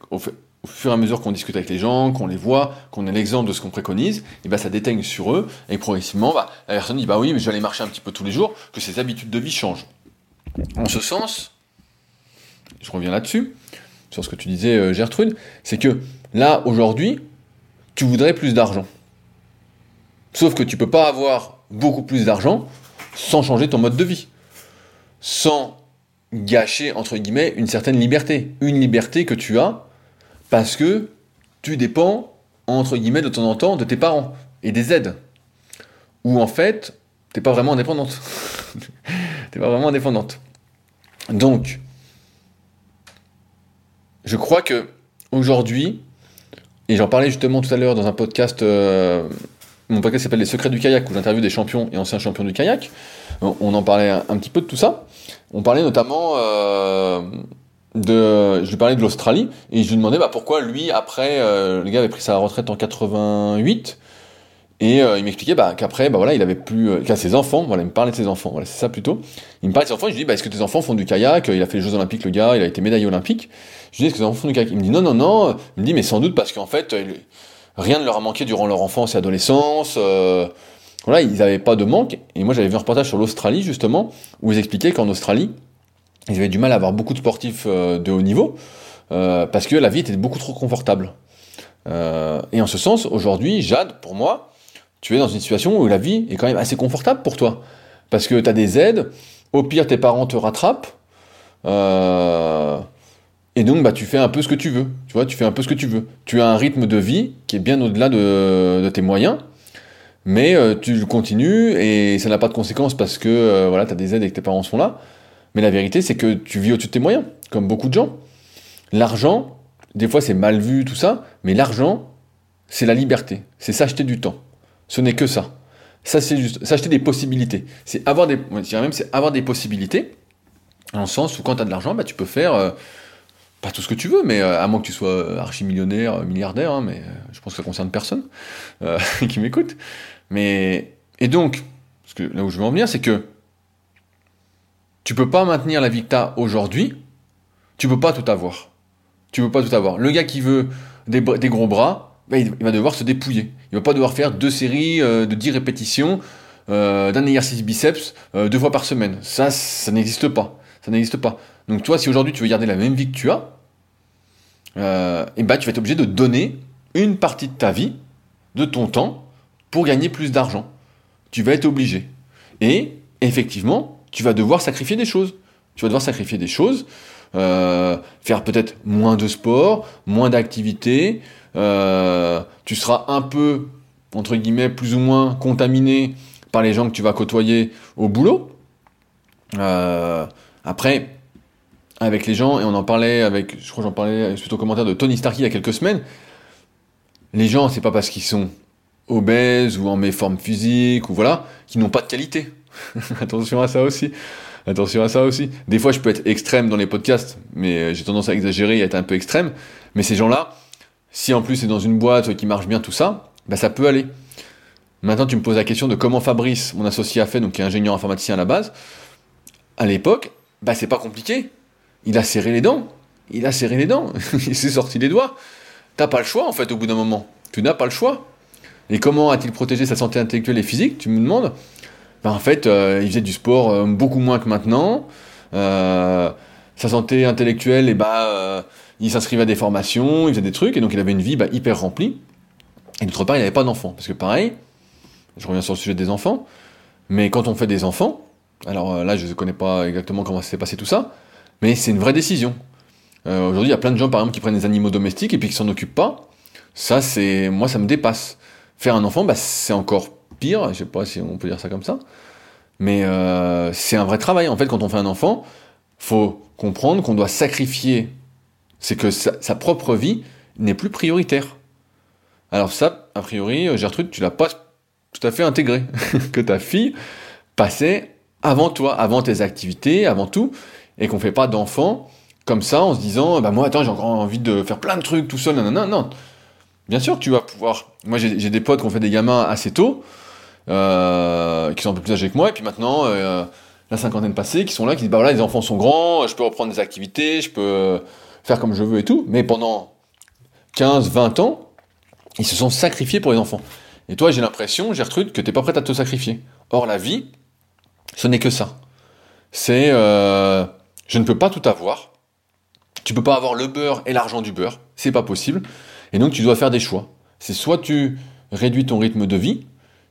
[SPEAKER 1] au fur et à mesure qu'on discute avec les gens, qu'on les voit, qu'on ait l'exemple de ce qu'on préconise, et ben ça déteigne sur eux, et progressivement, bah, la personne dit bah oui, mais aller marcher un petit peu tous les jours, que ses habitudes de vie changent. En ce sens, je reviens là-dessus, sur ce que tu disais euh, Gertrude, c'est que là, aujourd'hui, tu voudrais plus d'argent. Sauf que tu peux pas avoir beaucoup plus d'argent sans changer ton mode de vie. Sans gâcher, entre guillemets, une certaine liberté. Une liberté que tu as parce que tu dépends, entre guillemets, de temps en temps, de tes parents et des aides. Ou en fait, t'es pas vraiment indépendante. t'es pas vraiment indépendante. Donc, je crois que aujourd'hui, et j'en parlais justement tout à l'heure dans un podcast, euh, mon podcast s'appelle Les Secrets du kayak, où j'interviewe des champions et anciens champions du kayak. On en parlait un, petit peu de tout ça. On parlait notamment euh, de, je lui parlais de l'Australie et je lui demandais bah, pourquoi lui après euh, le gars avait pris sa retraite en 88 et euh, il m'expliquait bah, qu'après bah voilà il avait plus euh, qu'à ses enfants voilà il me parlait de ses enfants voilà c'est ça plutôt. Il me parlait de ses enfants je lui dis bah est-ce que tes enfants font du kayak? Il a fait les Jeux Olympiques le gars il a été médaillé olympique. Je lui dis est-ce que tes enfants font du kayak? Il me dit non non non. Il me dit mais sans doute parce qu'en fait rien ne leur a manqué durant leur enfance et adolescence voilà ils n'avaient pas de manque. Et moi j'avais vu un reportage sur l'Australie justement où ils expliquaient qu'en Australie ils avaient du mal à avoir beaucoup de sportifs euh, de haut niveau euh, parce que la vie était beaucoup trop confortable. Euh, et en ce sens, aujourd'hui, Jade, pour moi, tu es dans une situation où la vie est quand même assez confortable pour toi. Parce que tu as des aides, au pire tes parents te rattrapent, et donc bah, tu fais un peu ce que tu veux. Tu vois, tu fais un peu ce que tu veux. Tu as un rythme de vie qui est bien au-delà de, tes moyens, mais tu continues et ça n'a pas de conséquences parce que voilà, tu as des aides et que tes parents sont là. Mais la vérité, c'est que tu vis au-dessus de tes moyens, comme beaucoup de gens. L'argent, des fois c'est mal vu, tout ça, mais l'argent, c'est la liberté. C'est s'acheter du temps. Ce n'est que ça. Ça, c'est juste s'acheter des possibilités. C'est avoir des, même, c'est avoir des possibilités, en sens où quand tu as de l'argent, bah, tu peux faire euh, pas tout ce que tu veux, mais euh, à moins que tu sois euh, archi-millionnaire, milliardaire, hein, mais je pense que ça concerne personne qui m'écoute. Mais et donc, que là où je veux en venir, c'est que tu peux pas maintenir la vie que tu as aujourd'hui, tu peux pas tout avoir. Tu peux pas tout avoir. Le gars qui veut des, gros bras, bah, il, va devoir se dépouiller. Il va pas devoir faire deux séries euh, de 10 répétitions euh, d'un exercice biceps euh, deux fois par semaine. Ça, ça n'existe pas. Ça n'existe pas. Donc toi, si aujourd'hui tu veux garder la même vie que tu as, et bah, tu vas être obligé de donner une partie de ta vie, de ton temps, pour gagner plus d'argent. Tu vas être obligé. Et effectivement, tu vas devoir sacrifier des choses. Tu vas devoir sacrifier des choses, euh, faire peut-être moins de sport, moins d'activité, euh, tu seras un peu, entre guillemets, plus ou moins contaminé par les gens que tu vas côtoyer au boulot. Euh, après, avec les gens, et on en parlait avec, je crois j'en parlais suite au commentaire de Tony Starkey il y a quelques semaines, les gens, c'est pas parce qu'ils sont obèses ou en méforme physique ou voilà, qu'ils n'ont pas de qualité. Attention à ça aussi. Attention à ça aussi. Des fois, je peux être extrême dans les podcasts, mais euh, j'ai tendance à exagérer et à être un peu extrême. Mais ces gens-là, si en plus c'est dans une boîte qui marche bien tout ça, bah ça peut aller. Maintenant, tu me poses la question de comment Fabrice, mon associé, a fait, donc qui est ingénieur informaticien à la base. À l'époque, bah c'est pas compliqué. Il a serré les dents. il a serré les dents, il s'est sorti les doigts. T'as pas le choix en fait au bout d'un moment. Tu n'as pas le choix. Et comment a-t-il protégé sa santé intellectuelle et physique Tu me demandes ben, En fait, euh, il faisait du sport euh, beaucoup moins que maintenant. Euh, sa santé intellectuelle, et eh bah, il s'inscrivait à des formations, il faisait des trucs, et donc il avait une vie bah, hyper remplie. Et d'autre part, il n'avait pas d'enfants. Parce que pareil, je reviens sur le sujet des enfants, mais quand on fait des enfants, alors là, je ne connais pas exactement comment s'est passé tout ça, mais c'est une vraie décision. Aujourd'hui, il y a plein de gens, par exemple, qui prennent des animaux domestiques et puis qui s'en occupent pas. Ça, c'est moi, ça me dépasse. Faire un enfant, bah, c'est encore pire, je sais pas si on peut dire ça comme ça, mais euh, c'est un vrai travail. En fait, quand on fait un enfant, faut comprendre qu'on doit sacrifier, c'est que sa, propre vie n'est plus prioritaire. Alors ça, a priori, Gertrude, tu l'as pas tout à fait intégré, que ta fille passait avant toi, avant tes activités, avant tout, et qu'on fait pas d'enfant comme ça en se disant, bah moi attends, j'ai encore envie de faire plein de trucs tout seul, non, non, non. Bien sûr, tu vas pouvoir. Moi, j'ai des potes qui ont fait des gamins assez tôt, euh, qui sont un peu plus âgés que moi, et puis maintenant, euh, la cinquantaine passée, qui sont là, qui disent bah voilà, les enfants sont grands, je peux reprendre des activités, je peux faire comme je veux et tout. Mais pendant 15, 20 ans, ils se sont sacrifiés pour les enfants. Et toi, j'ai l'impression, Gertrude, que t'es pas prête à te sacrifier. Or, la vie, ce n'est que ça. C'est euh, je ne peux pas tout avoir. Tu peux pas avoir le beurre et l'argent du beurre. C'est pas possible. Et donc tu dois faire des choix. C'est soit tu réduis ton rythme de vie,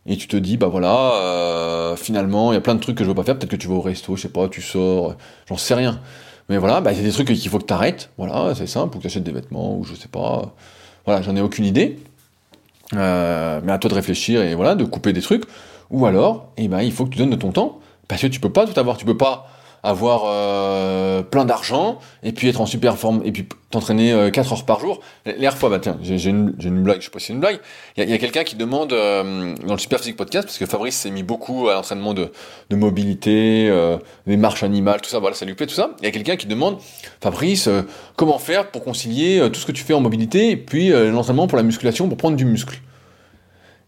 [SPEAKER 1] et tu te dis, bah voilà, euh, finalement, il y a plein de trucs que je veux pas faire, peut-être que tu vas au resto, je sais pas, tu sors, j'en sais rien. Mais voilà, bah, il y a des trucs qu'il faut que tu arrêtes, voilà, c'est simple, ou que tu achètes des vêtements, ou je sais pas. Voilà, j'en ai aucune idée. Euh, mais à toi de réfléchir et voilà, de couper des trucs. Ou alors, eh ben, il faut que tu donnes de ton temps, parce que tu peux pas tout avoir, tu peux pas avoir euh, plein d'argent et puis être en super forme et puis t'entraîner euh, 4 heures par jour. L'air fois, bah tiens, j'ai une, blague, je sais pas si c'est une blague. Il y a, quelqu'un qui demande euh, dans le Super Physique Podcast, parce que Fabrice s'est mis beaucoup à l'entraînement de, de mobilité, euh, des marches animales, tout ça, voilà, ça lui plaît, tout ça. Il y a quelqu'un qui demande, Fabrice, comment faire pour concilier tout ce que tu fais en mobilité et puis l'entraînement pour la musculation, pour prendre du muscle?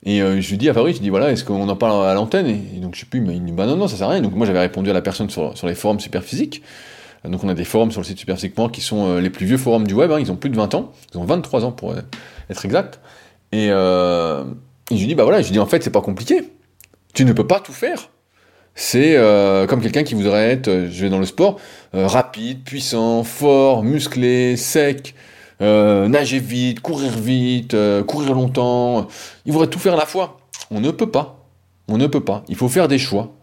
[SPEAKER 1] Et euh, je lui dis à Fabrice, je dis voilà, est-ce qu'on en parle à l'antenne? Et, donc je sais plus, mais il dit bah non, non, ça sert à rien. Donc moi j'avais répondu à la personne sur, sur les forums Superphysique. Euh, donc on a des forums sur le site Superphysique.org qui sont euh, les plus vieux forums du web, hein, ils ont plus de 20 ans, ils ont 23 ans pour être exact. Et, euh, et je lui dis bah voilà, je lui dis en fait c'est pas compliqué. Tu ne peux pas tout faire. C'est comme quelqu'un qui voudrait être, je vais dans le sport, rapide, puissant, fort, musclé, sec, euh, nager vite, courir vite, euh, courir longtemps. Il voudrait tout faire à la fois. On ne peut pas. On ne peut pas. Il faut faire des choix.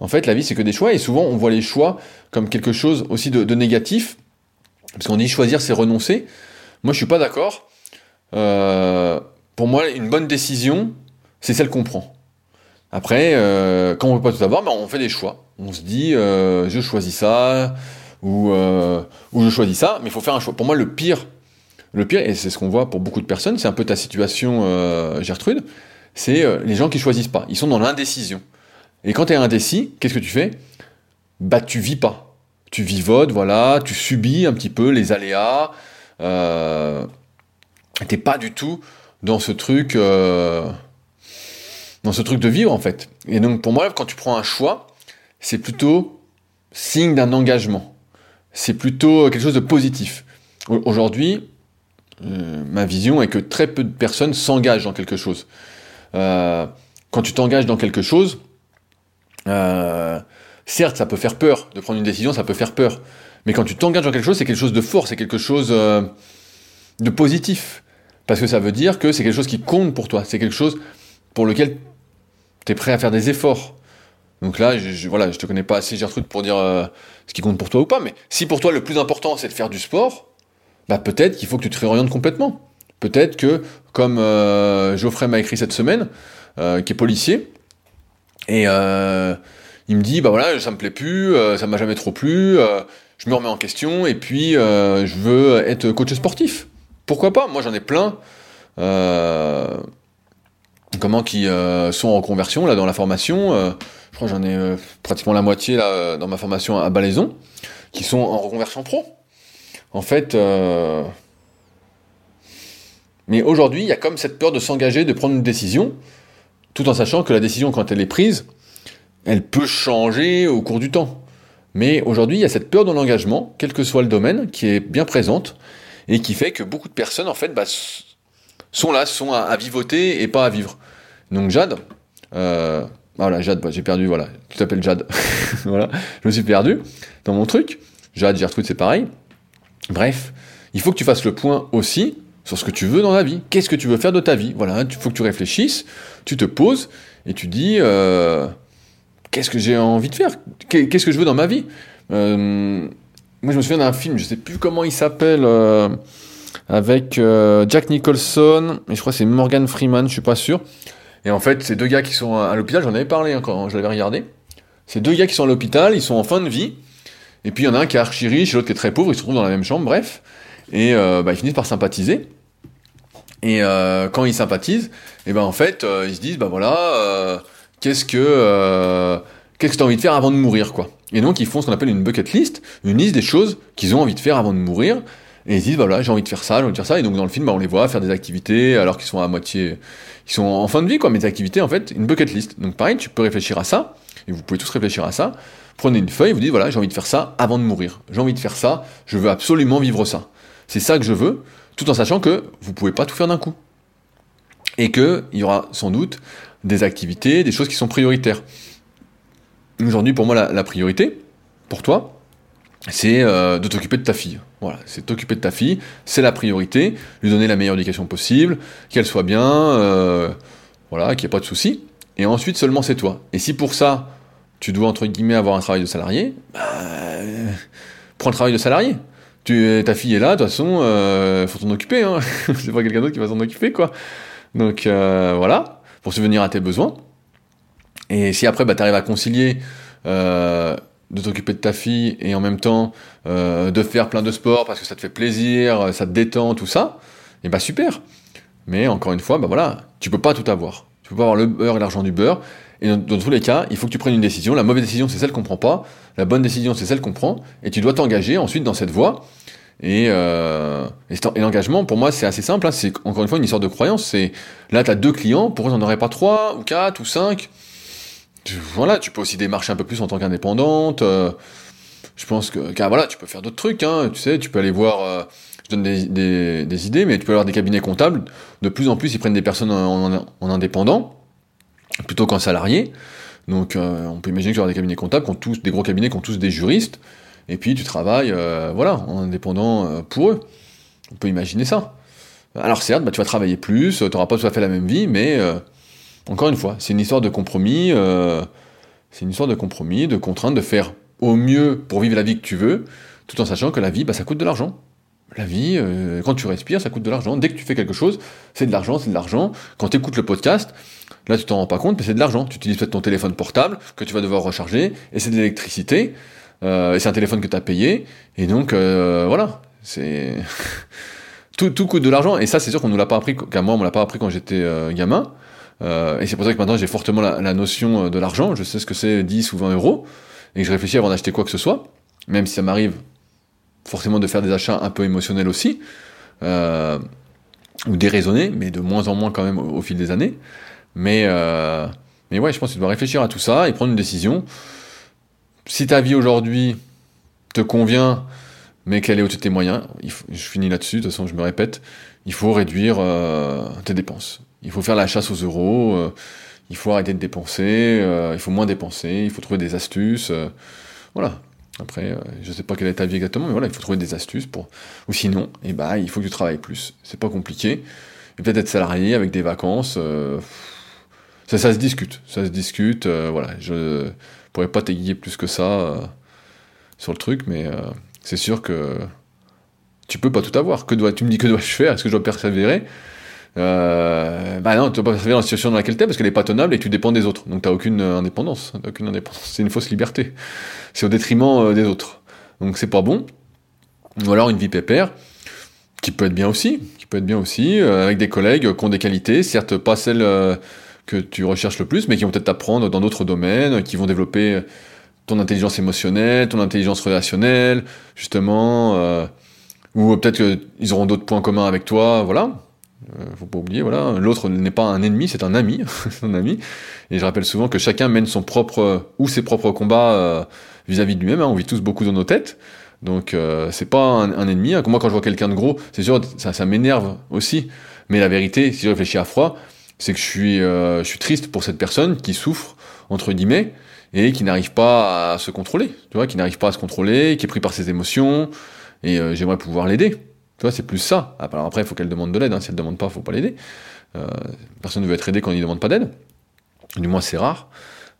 [SPEAKER 1] En fait, la vie, c'est que des choix, et souvent, on voit les choix comme quelque chose aussi de, négatif, parce qu'on dit choisir, c'est renoncer. Moi, je suis pas d'accord. Euh, pour moi, une bonne décision, c'est celle qu'on prend. Après, quand on ne peut pas tout avoir, ben, on fait des choix. On se dit, je choisis ça, ou, ou je choisis ça, mais il faut faire un choix. Pour moi, le pire le pire, et c'est ce qu'on voit pour beaucoup de personnes, c'est un peu ta situation, euh, Gertrude, c'est euh, les gens qui choisissent pas. Ils sont dans l'indécision. Et quand tu es indécis, qu'est-ce que tu fais? Bah, tu vis pas. Tu vivotes, voilà, tu subis un petit peu les aléas. Euh, T'es pas du tout dans ce truc, euh, dans ce truc de vivre en fait. Et donc pour moi, quand tu prends un choix, c'est plutôt signe d'un engagement. C'est plutôt quelque chose de positif. Aujourd'hui, euh, ma vision est que très peu de personnes s'engagent dans quelque chose. Euh, quand tu t'engages dans quelque chose, euh, certes, ça peut faire peur. De prendre une décision, ça peut faire peur. Mais quand tu t'engages dans quelque chose, c'est quelque chose de fort, c'est quelque chose de positif. Parce que ça veut dire que c'est quelque chose qui compte pour toi. C'est quelque chose pour lequel tu es prêt à faire des efforts. Donc là, je, voilà, je te connais pas assez Gertrude pour dire ce qui compte pour toi ou pas, mais si pour toi le plus important c'est de faire du sport, bah peut-être qu'il faut que tu te réorientes complètement. Peut-être que, comme euh, Geoffrey m'a écrit cette semaine, euh, qui est policier, et euh, il me dit, bah voilà, ça me plaît plus, ça m'a jamais trop plu, je me remets en question, et puis je veux être coach sportif. Pourquoi pas? Moi j'en ai plein. comment qui sont en conversion là dans la formation je crois j'en ai pratiquement la moitié là dans ma formation à Balaison qui sont en reconversion pro en fait, euh, mais aujourd'hui, il y a comme cette peur de s'engager, de prendre une décision, tout en sachant que la décision, quand elle est prise, elle peut changer au cours du temps. Mais aujourd'hui, il y a cette peur de l'engagement, quel que soit le domaine, qui est bien présente et qui fait que beaucoup de personnes, en fait, bah, sont là, sont à, vivoter et pas à vivre. Donc Jade, euh, voilà, Jade, bah, j'ai perdu, voilà, tu t'appelles Jade. voilà, je me suis perdu dans mon truc. Jade, Gertrude, c'est pareil. Bref, il faut que tu fasses le point aussi sur ce que tu veux dans la vie. Qu'est-ce que tu veux faire de ta vie? Voilà, il faut que tu réfléchisses, tu te poses et tu dis euh, qu'est-ce que j'ai envie de faire? Qu'est-ce que je veux dans ma vie? Euh, Moi, je me souviens d'un film, je sais plus comment il s'appelle, euh, avec Jack Nicholson et je crois que c'est Morgan Freeman, je suis pas sûr. Et en fait, ces deux gars qui sont à l'hôpital, j'en avais parlé quand je l'avais regardé. Ces deux gars qui sont à l'hôpital, ils sont en fin de vie. Et puis il y en a un qui est archi riche, l'autre qui est très pauvre, ils se trouvent dans la même chambre, bref. Et bah, ils finissent par sympathiser. Et euh, quand ils sympathisent, et eh ben en fait, euh, ils se disent bah voilà, euh, qu'est-ce que euh, qu'est-ce que tu as envie de faire avant de mourir quoi. Et donc ils font ce qu'on appelle une bucket list, une liste des choses qu'ils ont envie de faire avant de mourir. Et ils se disent bah voilà, j'ai envie de faire ça, j'ai envie de faire ça. Et donc dans le film, bah, on les voit faire des activités alors qu'ils sont à moitié, ils sont en fin de vie quoi. Mais des activités en fait, une bucket list. Donc pareil, tu peux réfléchir à ça. Et vous pouvez tous réfléchir à ça. Prenez une feuille, vous dites voilà, j'ai envie de faire ça avant de mourir. J'ai envie de faire ça, je veux absolument vivre ça. C'est ça que je veux tout en sachant que vous pouvez pas tout faire d'un coup. Et qu'il y aura sans doute des activités, des choses qui sont prioritaires. Aujourd'hui, pour moi, la, priorité, pour toi, c'est euh, de t'occuper de ta fille. Voilà, c'est t'occuper de ta fille, c'est la priorité, lui donner la meilleure éducation possible, qu'elle soit bien, euh, voilà, qu'il n'y ait pas de soucis. Et ensuite, seulement c'est toi. Et si pour ça, tu dois, entre guillemets, avoir un travail de salarié, bah, prends le travail de salarié ta fille est là, de toute façon, euh, faut t'en occuper. Hein. c'est pas quelqu'un d'autre qui va s'en occuper, quoi. Donc euh, voilà, pour subvenir à tes besoins. Et si après, bah, tu arrives à concilier euh, de t'occuper de ta fille et en même temps euh, de faire plein de sports parce que ça te fait plaisir, ça te détend, tout ça, et bah super. Mais encore une fois, bah voilà, tu peux pas tout avoir. Tu peux pas avoir le beurre et l'argent du beurre. Et dans, tous les cas, il faut que tu prennes une décision. La mauvaise décision, c'est celle qu'on prend pas. La bonne décision, c'est celle qu'on prend. Et tu dois t'engager ensuite dans cette voie. Et, euh, et, l'engagement, pour moi, c'est assez simple. Hein. C'est encore une fois une histoire de croyance. C'est là, tu as deux clients. Pourquoi tu n'en aurais pas trois ou quatre ou cinq? Voilà, tu peux aussi démarcher un peu plus en tant qu'indépendante. Euh, je pense que, car voilà, tu peux faire d'autres trucs. Hein. Tu sais, tu peux aller voir. Euh, je donne des, idées, mais tu peux avoir des cabinets comptables. De plus en plus, ils prennent des personnes en, en indépendant plutôt qu'en salarié. Donc, euh, on peut imaginer que tu des cabinets comptables qui ont tous des gros cabinets qui ont tous des juristes et puis tu travailles, euh, voilà, en indépendant euh, pour eux. On peut imaginer ça. Alors certes, bah, tu vas travailler plus, tu n'auras pas tout à fait la même vie, mais euh, encore une fois, c'est une histoire de compromis, c'est une histoire de compromis, de contrainte, de faire au mieux pour vivre la vie que tu veux, tout en sachant que la vie, bah, ça coûte de l'argent. La vie, quand tu respires, ça coûte de l'argent. Dès que tu fais quelque chose, c'est de l'argent, c'est de l'argent. Quand tu écoutes le podcast, là tu t'en rends pas compte, mais c'est de l'argent. Tu utilises peut-être ton téléphone portable que tu vas devoir recharger, et c'est de l'électricité. Euh, et c'est un téléphone que tu as payé, et donc euh, voilà, c'est tout, coûte de l'argent, et ça c'est sûr qu'on nous l'a pas appris, qu'à moi on me l'a pas appris quand j'étais euh, gamin, et c'est pour ça que maintenant j'ai fortement la, notion de l'argent, je sais ce que c'est 10 ou 20 euros, et que je réfléchis avant d'acheter quoi que ce soit, même si ça m'arrive forcément de faire des achats un peu émotionnels aussi, ou déraisonnés, mais de moins en moins quand même au, fil des années, mais, mais ouais, je pense que tu dois réfléchir à tout ça et prendre une décision si ta vie aujourd'hui te convient, mais qu'elle est au-dessus de tes moyens, je finis là-dessus, de toute façon je me répète, il faut réduire euh, tes dépenses. Il faut faire la chasse aux euros, euh, il faut arrêter de dépenser, euh, il faut moins dépenser, il faut trouver des astuces. voilà. Après, je sais pas quelle est ta vie exactement, mais voilà, il faut trouver des astuces pour. Ou sinon, eh ben, il faut que tu travailles plus. C'est pas compliqué. Et peut-être être salarié avec des vacances. Ça, ça se discute. Ça se discute. voilà. Je pourrais pas t'aiguiller plus que ça euh, sur le truc, mais euh, c'est sûr que tu peux pas tout avoir. Que dois, tu me dis que dois-je faire? Est-ce que je dois persévérer? Euh, bah non, tu dois pas persévérer dans la situation dans laquelle tu es parce qu'elle est pas tenable et tu dépends des autres. Donc tu aucune indépendance. aucune indépendance. C'est une fausse liberté. C'est au détriment des autres. Donc c'est pas bon. Ou alors une vie pépère qui peut être bien aussi, qui peut être bien aussi, avec des collègues qui ont des qualités, certes pas celles que tu recherches le plus, mais qui vont peut-être t'apprendre dans d'autres domaines, qui vont développer ton intelligence émotionnelle, ton intelligence relationnelle, justement, euh, ou peut-être qu'ils auront d'autres points communs avec toi, voilà. Euh, faut pas oublier, voilà. L'autre n'est pas un ennemi, c'est un ami, un ami. Et je rappelle souvent que chacun mène son propre ou ses propres combats euh, vis-à-vis de lui-même. Hein. on vit tous beaucoup dans nos têtes. Donc c'est pas un, ennemi. Hein. Moi quand je vois quelqu'un de gros, c'est sûr ça m'énerve aussi. Mais la vérité, si je réfléchis à froid, c'est que je suis, je suis triste pour cette personne qui souffre entre guillemets et qui n'arrive pas à se contrôler, tu vois, qui n'arrive pas à se contrôler, qui est pris par ses émotions, et euh, j'aimerais pouvoir l'aider. Tu vois, c'est plus ça. Alors après, il faut qu'elle demande de l'aide. Hein. Si elle ne demande pas, faut pas l'aider. Euh, personne ne veut être aidé quand il ne demande pas d'aide. Du moins, c'est rare.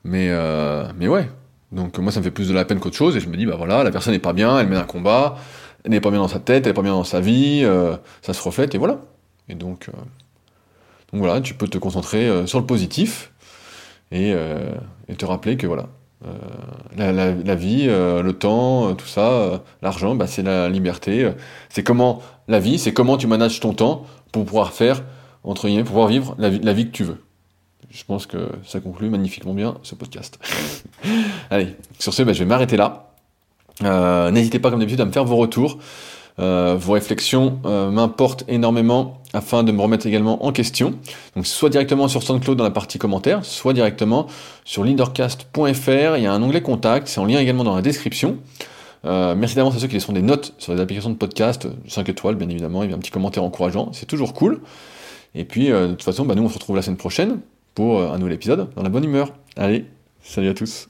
[SPEAKER 1] Mais, euh, mais ouais. Donc moi, ça me fait plus de la peine qu'autre chose. Et je me dis, bah voilà, la personne n'est pas bien, elle mène un combat, elle n'est pas bien dans sa tête, elle n'est pas bien dans sa vie, ça se reflète, et voilà. Et donc, donc voilà, tu peux te concentrer sur le positif et, et te rappeler que voilà, euh, la, vie, euh, le temps, euh, tout ça, l'argent, bah, c'est la liberté. c'est comment la vie, c'est comment tu manages ton temps pour pouvoir faire, entre guillemets, pouvoir vivre la vie, la vie que tu veux. Je pense que ça conclut magnifiquement bien ce podcast. Allez, sur ce, bah, je vais m'arrêter là. N'hésitez pas, comme d'habitude, à me faire vos retours. Euh, vos réflexions euh, m'importent énormément afin de me remettre également en question. Donc soit directement sur SoundCloud dans la partie commentaires, soit directement sur leadercast.fr, il y a un onglet contact, c'est en lien également dans la description. Euh, merci d'avance à ceux qui laisseront des notes sur les applications de podcast, 5 étoiles bien évidemment, et un petit commentaire encourageant, c'est toujours cool. Et puis de toute façon, bah, nous on se retrouve la semaine prochaine pour un nouvel épisode dans la bonne humeur. Allez, salut à tous